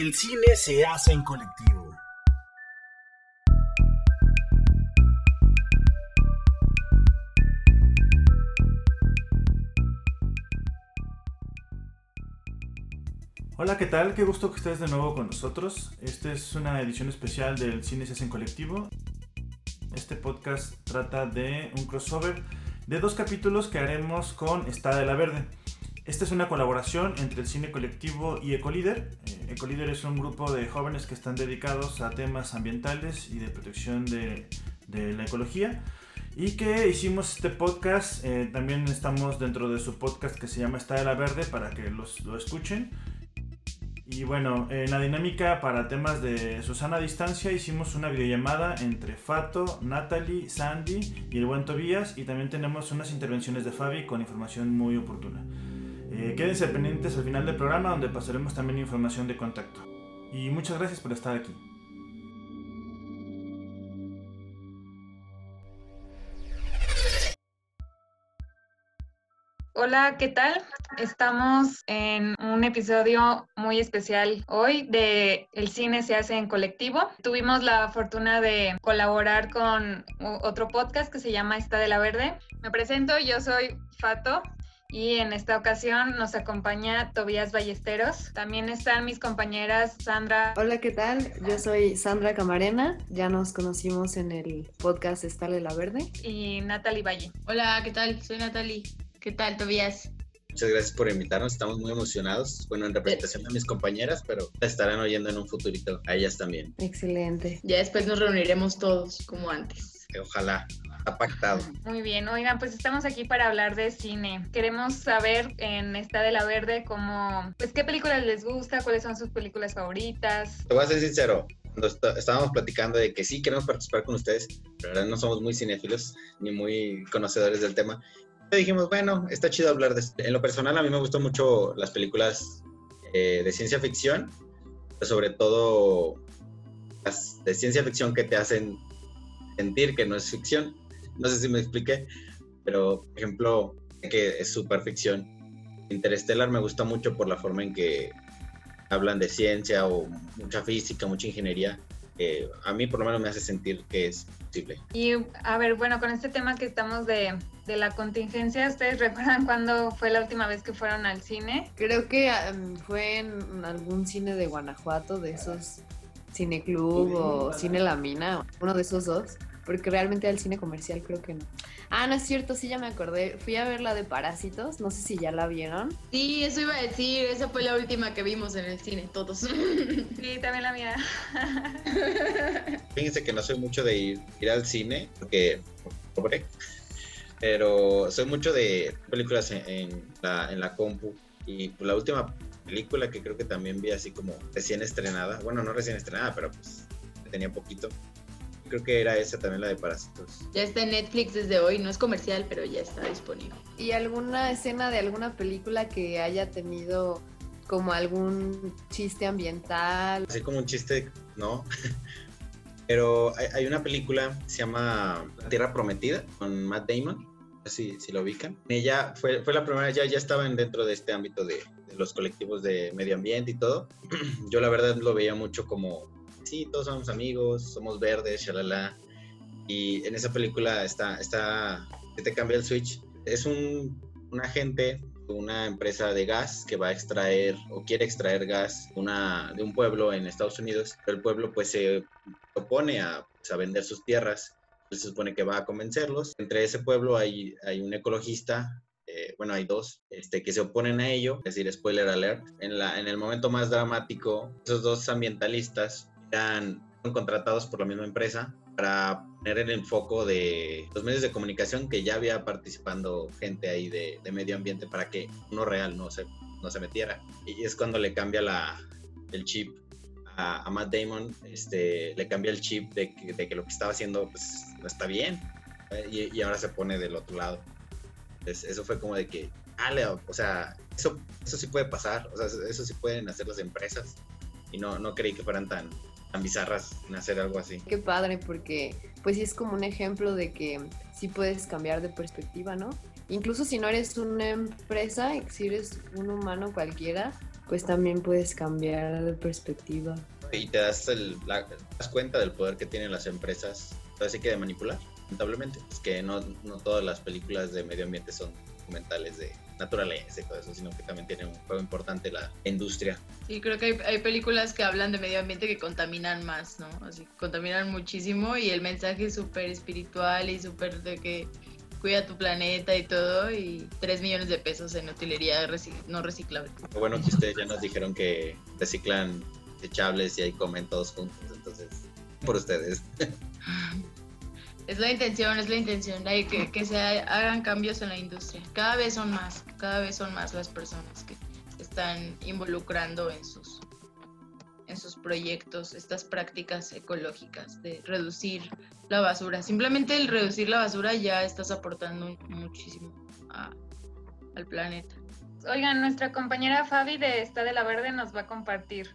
El cine se hace en colectivo. Hola, ¿qué tal? Qué gusto que estés de nuevo con nosotros. Esta es una edición especial del Cine se hace en colectivo. Este podcast trata de un crossover de dos capítulos que haremos con Está de la Verde. Esta es una colaboración entre el cine colectivo y Ecolíder. Ecolíder es un grupo de jóvenes que están dedicados a temas ambientales y de protección de, la ecología. Y que hicimos este podcast, eh, también estamos dentro de su podcast que se llama Está de la Verde para que los, lo escuchen. Y bueno, en la dinámica para temas de Susana a distancia hicimos una videollamada entre Fato, Natalie, Sandy y el buen Tobías y también tenemos unas intervenciones de Fabi con información muy oportuna. Eh, quédense pendientes al final del programa donde pasaremos también información de contacto. Y muchas gracias por estar aquí. Hola, ¿qué tal? Estamos en un episodio muy especial hoy de El cine se hace en colectivo. Tuvimos la fortuna de colaborar con otro podcast que se llama Esta de la Verde. Me presento, yo soy Fato, y en esta ocasión nos acompaña Tobías Ballesteros. También están mis compañeras Sandra. Hola, ¿qué tal? Yo soy Sandra Camarena. Ya nos conocimos en el podcast Estale la Verde. Y Natalie Valle. Hola, ¿qué tal? Soy Natalie. ¿Qué tal, Tobías? Muchas gracias por invitarnos, estamos muy emocionados. Bueno, en representación de mis compañeras, pero la estarán oyendo en un futurito a ellas también. Excelente. Ya después nos reuniremos todos como antes. Ojalá, ha pactado. Muy bien, oigan, pues estamos aquí para hablar de cine. Queremos saber en esta de la verde cómo, pues qué películas les gusta, cuáles son sus películas favoritas. Te voy a ser sincero, cuando estábamos platicando de que sí queremos participar con ustedes, pero no somos muy cinéfilos ni muy conocedores del tema dijimos, bueno, está chido hablar de esto. En lo personal, a mí me gustan mucho las películas eh, de ciencia ficción, sobre todo las de ciencia ficción que te hacen sentir que no es ficción. No sé si me expliqué, pero por ejemplo, que es super ficción. Interstellar me gusta mucho por la forma en que hablan de ciencia o mucha física, mucha ingeniería a mí por lo menos me hace sentir que es posible. Y a ver, bueno, con este tema que estamos de, de la contingencia, ¿ustedes recuerdan cuándo fue la última vez que fueron al cine? Creo que um, fue en algún cine de Guanajuato, de esos cineclub o cine La Mina, uno de esos dos porque realmente al cine comercial creo que no. Ah, no es cierto, sí ya me acordé. Fui a ver la de Parásitos, no sé si ya la vieron. Sí, eso iba a decir, esa fue la última que vimos en el cine, todos. Sí, también la mía. Fíjense que no soy mucho de ir, ir al cine, porque pobre, pero soy mucho de películas en, la, en la compu. Y la última película que creo que también vi así como recién estrenada, bueno, no recién estrenada, pero pues tenía poquito, creo que era esa también la de Parásitos. Ya está en Netflix desde hoy, no es comercial, pero ya está disponible. ¿Y alguna escena de alguna película que haya tenido como algún chiste ambiental? Así como un chiste, no. pero hay, una película se llama Tierra Prometida con Matt Damon. Si, si lo ubican. Ella fue, fue la primera, ya, ya estaban dentro de este ámbito de, de los colectivos de medio ambiente y todo. Yo la verdad lo veía mucho como sí, todos somos amigos, somos verdes, shalala. Y en esa película está, está, te cambia el switch. Es un, un agente una empresa de gas que va a extraer o quiere extraer gas una, de un pueblo en Estados Unidos, pero el pueblo pues se opone a, pues, a vender sus tierras. se supone que va a convencerlos. Entre ese pueblo hay, hay un ecologista eh, bueno, hay dos, este, que se oponen a ello, es decir, spoiler alert. En, la, en el momento más dramático, esos dos ambientalistas eran contratados por la misma empresa para poner en el foco de los medios de comunicación que ya había participando gente ahí de, medio ambiente para que uno real no se, no se metiera. Y es cuando le cambia la, el chip a, Matt Damon, este, le cambia el chip de que, lo que estaba haciendo pues, no está bien y, y, ahora se pone del otro lado. Entonces, eso fue como de que, o sea, eso, eso sí puede pasar, o sea, eso sí pueden hacer las empresas y no, no creí que fueran tan, tan bizarras en hacer algo así. Qué padre, porque pues sí es como un ejemplo de que sí puedes cambiar de perspectiva, ¿no? Incluso si no eres una empresa, si eres un humano cualquiera, pues también puedes cambiar de perspectiva. Y te das, el, la- te das cuenta del poder que tienen las empresas, así que de manipular, lamentablemente. Es que no, no todas las películas de medio ambiente son documentales de naturaleza y todo eso, sino que también tiene un juego importante la industria. Sí, creo que hay, hay películas que hablan de medio ambiente que contaminan más, ¿no? Así, contaminan muchísimo y el mensaje es súper espiritual y súper de que cuida tu planeta y todo y 3 millones de pesos en utilería reci- no reciclable. Bueno que ustedes ya nos dijeron que reciclan desechables y ahí comen todos juntos, entonces, por ustedes. Es la intención, es la intención, hay que, que se ha- hagan cambios en la industria. Cada vez son más, cada vez son más las personas que están involucrando en sus, en sus proyectos estas prácticas ecológicas de reducir la basura. Simplemente el reducir la basura ya estás aportando muchísimo al planeta. Oigan, nuestra compañera Fabi de Está de la Verde nos va a compartir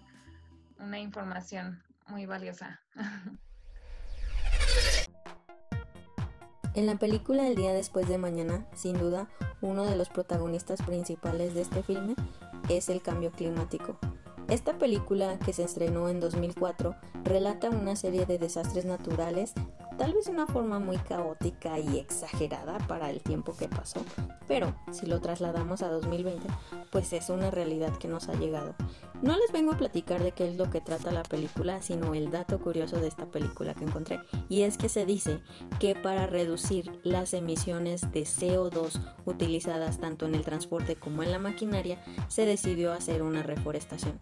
una información muy valiosa. En la película El día después de mañana, sin duda, uno de los protagonistas principales de este filme es el cambio climático. Esta película, que se estrenó en 2004, relata una serie de desastres naturales, tal vez de una forma muy caótica y exagerada para el tiempo que pasó, pero si lo trasladamos a 2020, pues es una realidad que nos ha llegado. No les vengo a platicar de qué es lo que trata la película, sino el dato curioso de esta película que encontré, y es que se dice que para reducir las emisiones de CO2 utilizadas tanto en el transporte como en la maquinaria, se decidió hacer una reforestación.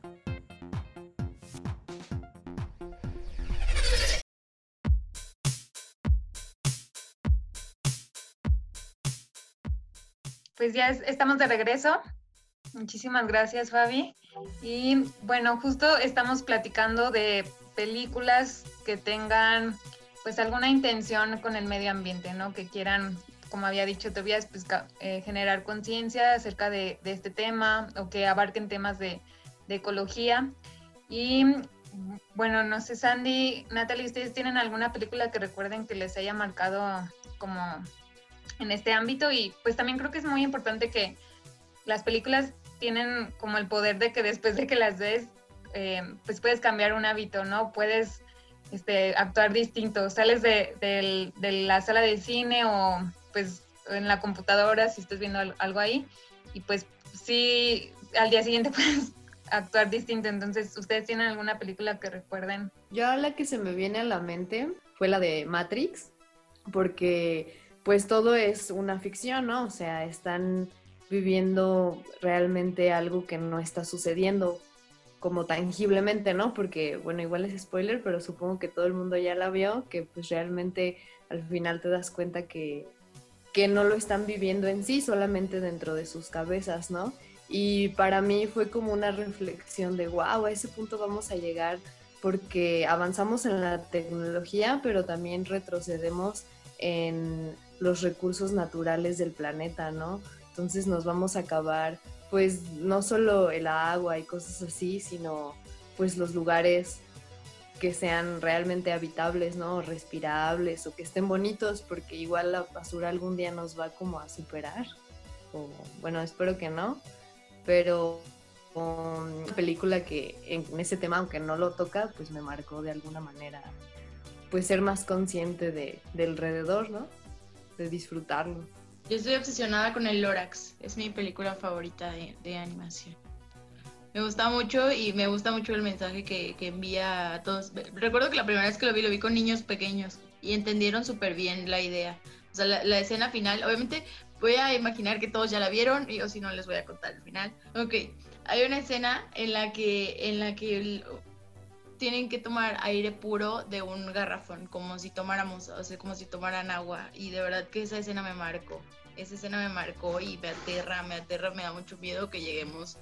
Pues ya es- estamos de regreso. Muchísimas gracias, Fabi. Y bueno, justo estamos platicando de películas que tengan pues alguna intención con el medio ambiente, ¿no? Que quieran, como había dicho Tobias, pues eh, generar conciencia acerca de, de este tema o que abarquen temas de, de ecología. Y bueno, no sé, Sandy, Natalie, ¿ustedes tienen alguna película que recuerden que les haya marcado como en este ámbito? Y pues también creo que es muy importante que las películas tienen como el poder de que después de que las ves, eh, pues puedes cambiar un hábito, ¿no? Puedes este, actuar distinto. Sales de, del- de la sala de cine o pues en la computadora si estás viendo al- algo ahí y pues sí, al día siguiente puedes actuar distinto. Entonces, ¿ustedes tienen alguna película que recuerden? Yo la que se me viene a la mente fue la de Matrix, porque pues todo es una ficción, ¿no? O sea, están viviendo realmente algo que no está sucediendo como tangiblemente, ¿no? Porque, bueno, igual es spoiler, pero supongo que todo el mundo ya la vio, que pues realmente al final te das cuenta que, que no lo están viviendo en sí, solamente dentro de sus cabezas, ¿no? Y para mí fue como una reflexión de, wow, a ese punto vamos a llegar porque avanzamos en la tecnología, pero también retrocedemos en los recursos naturales del planeta, ¿no? Entonces nos vamos a acabar, pues, no solo el agua y cosas así, sino pues los lugares que sean realmente habitables, ¿no? Respirables o que estén bonitos, porque igual la basura algún día nos va como a superar. Bueno, espero que no, pero una película que en, ese tema, aunque no lo toca, pues me marcó de alguna manera, pues ser más consciente de, del alrededor, ¿no? De disfrutarlo. Yo estoy obsesionada con el Lorax, es mi película favorita de, de animación. Me gusta mucho y me gusta mucho el mensaje que, que envía a todos. Recuerdo que la primera vez que lo vi, lo vi con niños pequeños y entendieron súper bien la idea. O sea, la, escena final, obviamente voy a imaginar que todos ya la vieron y o si no les voy a contar el final. Ok, hay una escena en la que, en la que tienen que tomar aire puro de un garrafón, como si tomáramos, o sea, como si tomaran agua. Y de verdad que esa escena me marcó. Esa escena me marcó y me aterra, me aterra, me da mucho miedo que lleguemos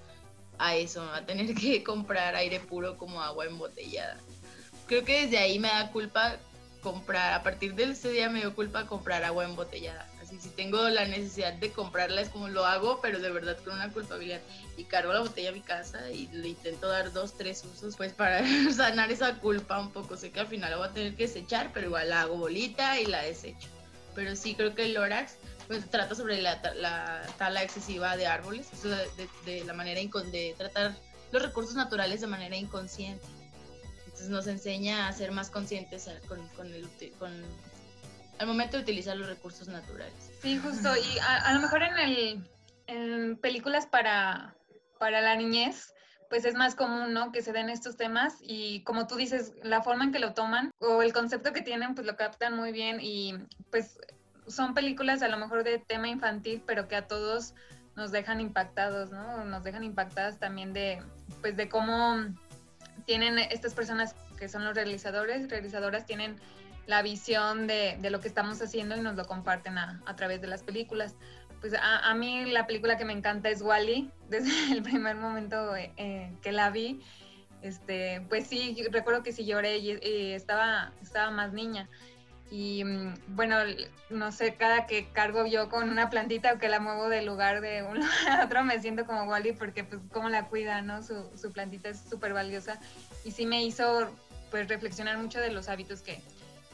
a eso, a tener que comprar aire puro como agua embotellada. Creo que desde ahí me da culpa comprar, a partir de ese día me dio culpa comprar agua embotellada. Si tengo la necesidad de comprarla es como lo hago, pero de verdad con una culpabilidad. Y cargo la botella a mi casa y le intento dar dos, tres usos, pues para sanar esa culpa un poco. Sé que al final la voy a tener que desechar, pero igual la hago bolita y la desecho. Pero sí creo que el Lorax pues trata sobre la, la tala excesiva de árboles, eso de, de- de la manera de tratar los recursos naturales de manera inconsciente. Entonces nos enseña a ser más conscientes con, el, con, al momento de utilizar los recursos naturales. Sí, justo. Y a, lo mejor en, el, en películas para, para la niñez, pues es más común, ¿no? Que se den estos temas y como tú dices, la forma en que lo toman o el concepto que tienen, pues lo captan muy bien y pues son películas a lo mejor de tema infantil, pero que a todos nos dejan impactados, ¿no? Nos dejan impactadas también de, pues de cómo tienen estas personas que son los realizadores, realizadoras, tienen la visión de, de lo que estamos haciendo y nos lo comparten a, través de las películas pues a, mí la película que me encanta es Wally, desde el primer momento eh, eh, que la vi. Este, pues sí, recuerdo que sí lloré y, estaba, estaba más niña. Y mm, bueno, no sé, cada que cargo yo con una plantita o que la muevo de lugar de un a otro, me siento como Wally porque pues cómo la cuida, ¿no? Su, su plantita es súper valiosa. Y sí me hizo pues reflexionar mucho de los hábitos que,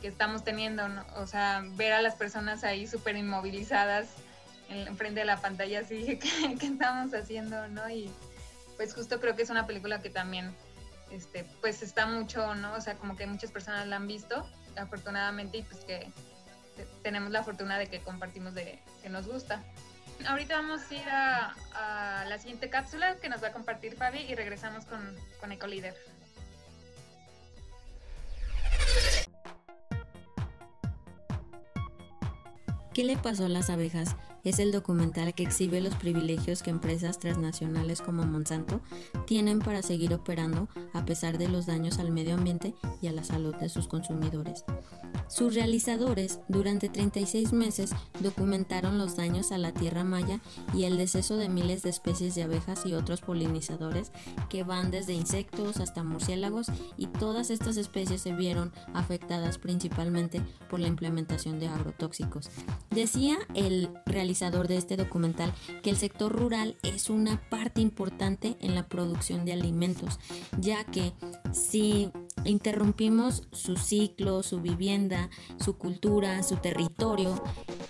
que estamos teniendo, ¿no? O sea, ver a las personas ahí súper inmovilizadas en, frente de la pantalla así, ¿qué, estamos haciendo, no? Y pues justo creo que es una película que también, este, pues está mucho, ¿no? O sea, como que muchas personas la han visto, afortunadamente, y pues que tenemos la fortuna de que compartimos de que nos gusta. Ahorita vamos a ir a, la siguiente cápsula que nos va a compartir Fabi y regresamos con, con Ecolíder. ¿Qué le pasó a las abejas? Es el documental que exhibe los privilegios que empresas transnacionales como Monsanto tienen para seguir operando a pesar de los daños al medio ambiente y a la salud de sus consumidores. Sus realizadores durante 36 meses documentaron los daños a la tierra maya y el deceso de miles de especies de abejas y otros polinizadores que van desde insectos hasta murciélagos y todas estas especies se vieron afectadas principalmente por la implementación de agrotóxicos. Decía el realizador de este documental que el sector rural es una parte importante en la producción de alimentos, ya que si interrumpimos su ciclo, su vivienda, su cultura, su territorio,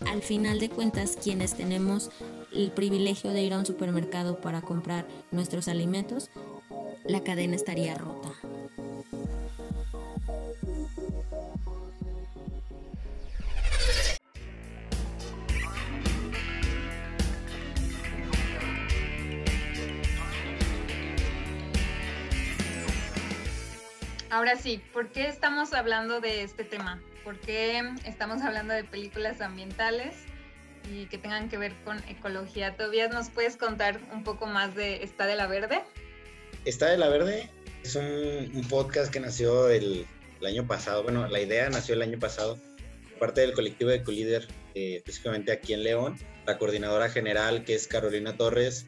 al final de cuentas quienes tenemos el privilegio de ir a un supermercado para comprar nuestros alimentos, la cadena estaría rota. Ahora sí, ¿por qué estamos hablando de este tema? ¿Por qué estamos hablando de películas ambientales y que tengan que ver con ecología? ¿Todavía nos puedes contar un poco más de Está de la Verde? Está de la Verde es un, podcast que nació el, año pasado. Bueno, la idea nació el año pasado, parte del colectivo de Colíder, eh, específicamente aquí en León. La coordinadora general, que es Carolina Torres,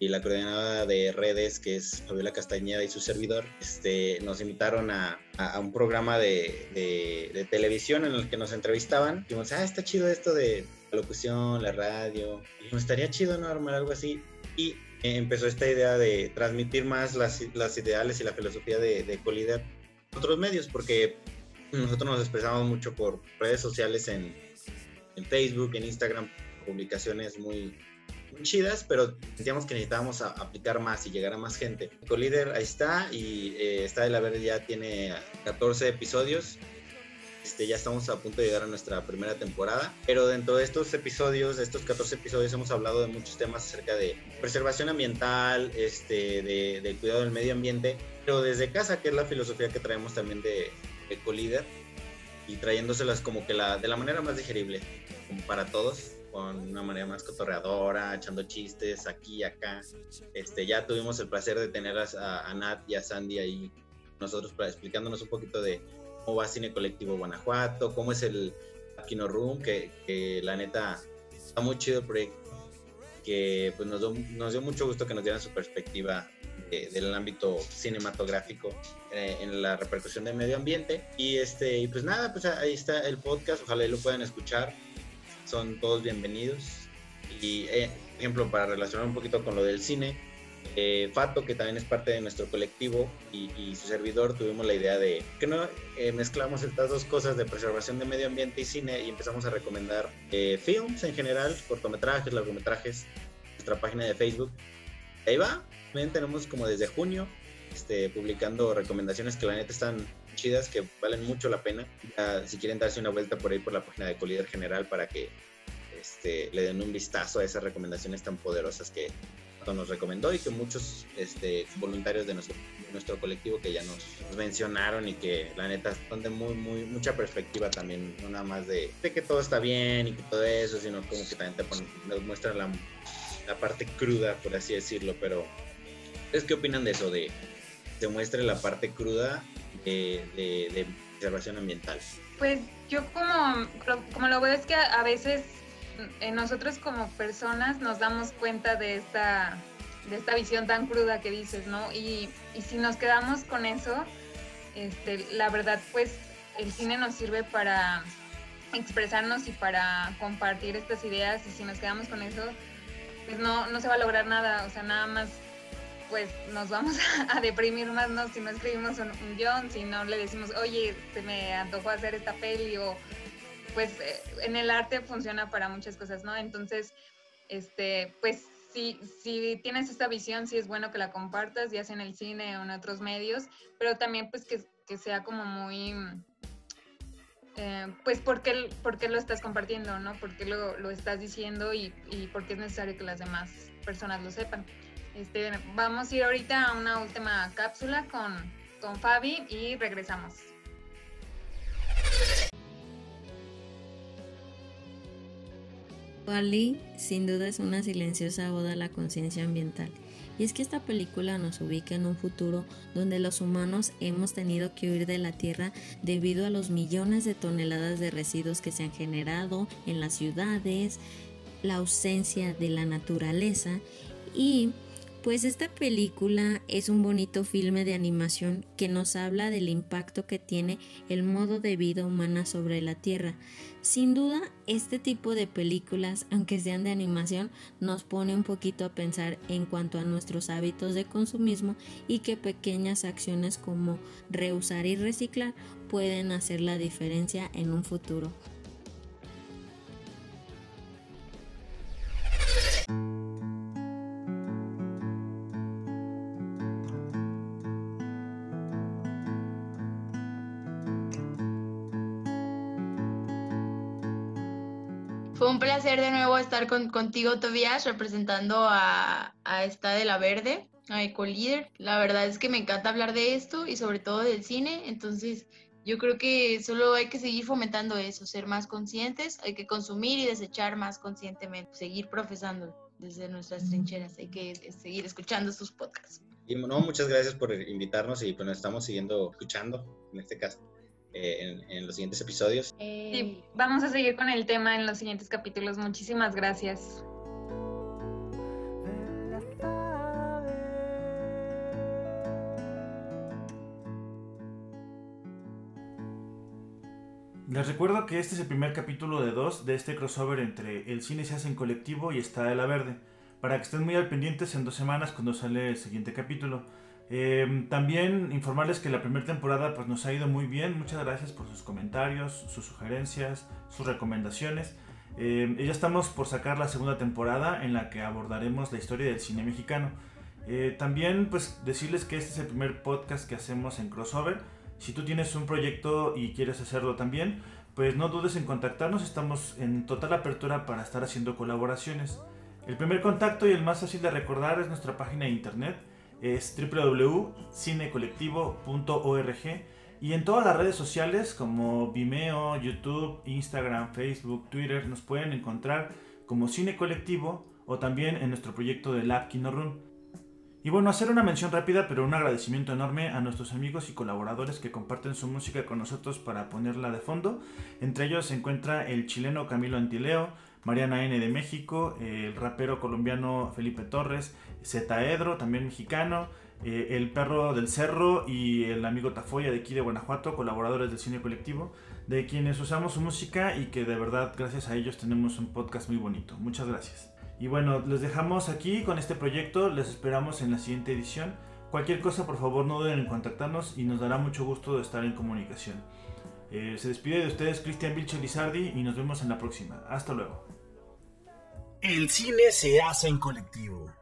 y la coordinadora de redes, que es Fabiola Castañeda y su servidor, este, nos invitaron a, a un programa de, de, televisión en el que nos entrevistaban. Dijimos, ah, está chido esto de la locución, la radio. Nos estaría chido, ¿no? Armar algo así. Y empezó esta idea de transmitir más las, las ideales y la filosofía de, de Collider a otros medios, porque nosotros nos expresamos mucho por redes sociales en, en Facebook, en Instagram, publicaciones muy, chidas, pero sentíamos que necesitábamos aplicar más y llegar a más gente. Colíder ahí está y eh, está de la verde ya tiene 14 episodios. Este, ya estamos a punto de llegar a nuestra primera temporada, pero dentro de estos episodios, de estos 14 episodios, hemos hablado de muchos temas acerca de preservación ambiental, este, de, cuidado del medio ambiente, pero desde casa, que es la filosofía que traemos también de, de Colíder, y trayéndoselas como que la, de la manera más digerible, como para todos con una manera más cotorreadora, echando chistes aquí y acá. Este, ya tuvimos el placer de tener a, Nat y a Sandy ahí nosotros explicándonos un poquito de cómo va Cine Colectivo Guanajuato, cómo es el Kino Room, que, que la neta está muy chido el proyecto, que pues nos, nos dio mucho gusto que nos dieran su perspectiva del ámbito cinematográfico eh, en la repercusión del medio ambiente. Y, este, y pues nada, pues ahí está el podcast, ojalá lo puedan escuchar son todos bienvenidos. Y, eh, ejemplo, para relacionar un poquito con lo del cine, eh, Fato, que también es parte de nuestro colectivo, y, su servidor, tuvimos la idea de que no eh, mezclamos estas dos cosas de preservación de medio ambiente y cine y empezamos a recomendar films en general, cortometrajes, largometrajes, nuestra página de Facebook. ahí va. También tenemos como desde junio este, publicando recomendaciones que la neta están chidas, que valen mucho la pena. si quieren darse una vuelta por ahí por la página de Colíder General para que este, le den un vistazo a esas recomendaciones tan poderosas que nos recomendó y que muchos este, voluntarios de nuestro, nuestro colectivo que ya nos, mencionaron y que la neta son de muy, mucha perspectiva también, no nada más de, que todo está bien y que todo eso, sino como que también te nos muestran la, parte cruda, por así decirlo, pero ¿ustedes qué opinan de eso? De se muestre la parte cruda de, de, conservación ambiental. Pues yo como, como lo veo es que a veces nosotros como personas nos damos cuenta de esta, de esta visión tan cruda que dices, ¿no? Y, y si nos quedamos con eso, este, la verdad, pues el cine nos sirve para expresarnos y para compartir estas ideas y si nos quedamos con eso, pues no, no se va a lograr nada, o sea, nada más pues nos vamos a, deprimir más, ¿no? Si no escribimos un, un guion, si no le decimos, oye, se me antojó hacer esta peli o pues eh, en el arte funciona para muchas cosas, ¿no? Entonces, este, pues si, si tienes esta visión, sí es bueno que la compartas, ya sea en el cine o en otros medios, pero también pues que, sea como muy... Eh, pues ¿por qué, lo estás compartiendo, ¿no? ¿Por qué lo, estás diciendo y, y por qué es necesario que las demás personas lo sepan? Este, vamos a ir ahorita a una última cápsula con, con Fabi y regresamos. Wally sin duda es una silenciosa oda a la conciencia ambiental. Y es que esta película nos ubica en un futuro donde los humanos hemos tenido que huir de la Tierra debido a los millones de toneladas de residuos que se han generado en las ciudades, la ausencia de la naturaleza y pues esta película es un bonito filme de animación que nos habla del impacto que tiene el modo de vida humana sobre la Tierra. Sin duda, este tipo de películas, aunque sean de animación, nos pone un poquito a pensar en cuanto a nuestros hábitos de consumismo y que pequeñas acciones como reusar y reciclar pueden hacer la diferencia en un futuro. Fue un placer de nuevo estar contigo, Tobias, representando a, a esta de la Verde, a Ecolíder. La verdad es que me encanta hablar de esto y sobre todo del cine, entonces yo creo que solo hay que seguir fomentando eso, ser más conscientes, hay que consumir y desechar más conscientemente, seguir profesando desde nuestras trincheras, hay que seguir escuchando sus podcasts. Y no, muchas gracias por invitarnos y pues nos estamos siguiendo escuchando en este caso. Eh, en, los siguientes episodios. Sí, vamos a seguir con el tema en los siguientes capítulos. Muchísimas gracias. Les recuerdo que este es el primer capítulo de dos de este crossover entre El cine se hace en colectivo y Está de la Verde, para que estén muy al pendientes en dos semanas cuando sale el siguiente capítulo. Em, también informarles que la primera temporada pues, nos ha ido muy bien. Muchas gracias por sus comentarios, sus sugerencias, sus recomendaciones. Eh, ya estamos por sacar la segunda temporada en la que abordaremos la historia del cine mexicano. Eh, también pues decirles que este es el primer podcast que hacemos en crossover. Si tú tienes un proyecto y quieres hacerlo también, pues no dudes en contactarnos. Estamos en total apertura para estar haciendo colaboraciones. El primer contacto y el más fácil de recordar es nuestra página de internet es www.cinecolectivo.org y en todas las redes sociales como Vimeo, YouTube, Instagram, Facebook, Twitter nos pueden encontrar como Cine Colectivo o también en nuestro proyecto de Lab Kino Room. Y bueno, hacer una mención rápida pero un agradecimiento enorme a nuestros amigos y colaboradores que comparten su música con nosotros para ponerla de fondo. Entre ellos se encuentra el chileno Camilo Antileo, Mariana N de México, el rapero colombiano Felipe Torres, Zetaedro, también mexicano, eh, el perro del cerro y el amigo Tafoya de aquí de Guanajuato, colaboradores del cine colectivo, de quienes usamos su música y que de verdad gracias a ellos tenemos un podcast muy bonito. Muchas gracias. Y bueno, les dejamos aquí con este proyecto, les esperamos en la siguiente edición. Cualquier cosa, por favor, no duden en contactarnos y nos dará mucho gusto de estar en comunicación. Eh, se despide de ustedes Cristian Vilche Lizardi y nos vemos en la próxima. Hasta luego. El cine se hace en colectivo.